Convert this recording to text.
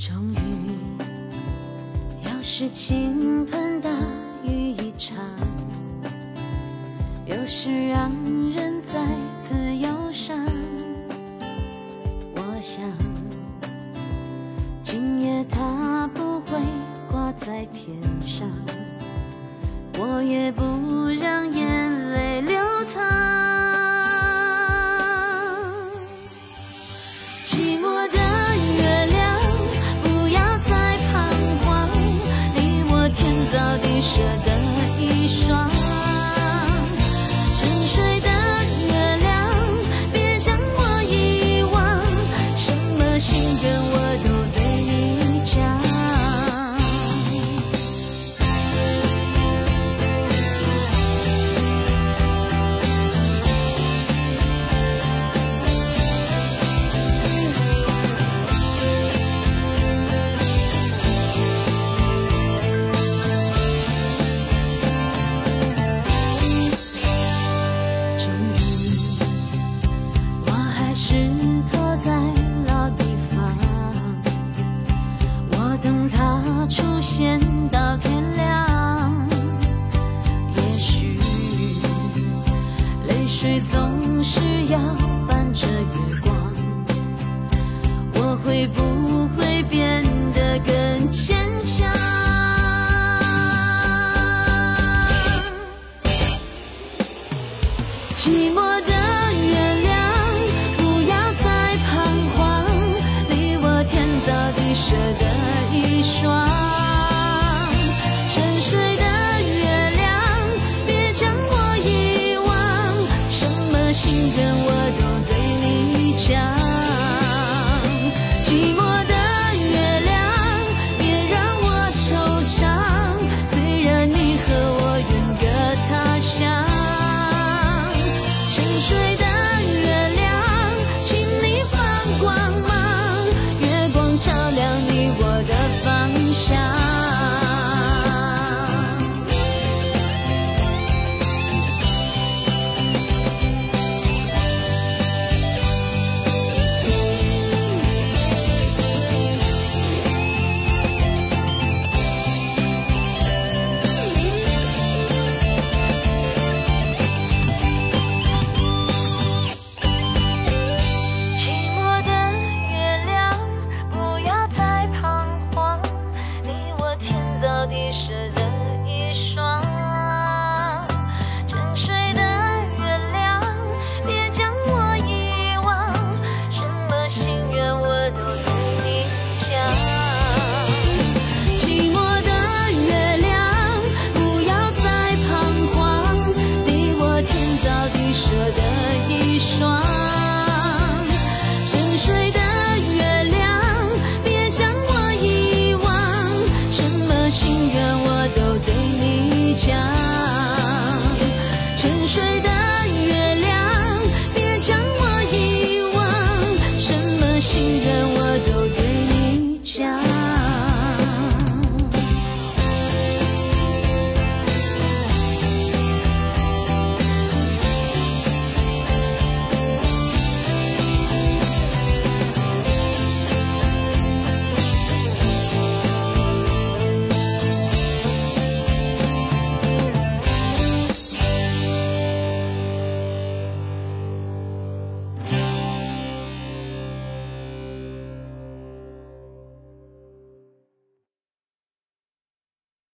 终于，又是倾盆大雨一场，又是让人再次忧伤。我想，今夜它不会挂在天上，我也不。是你的。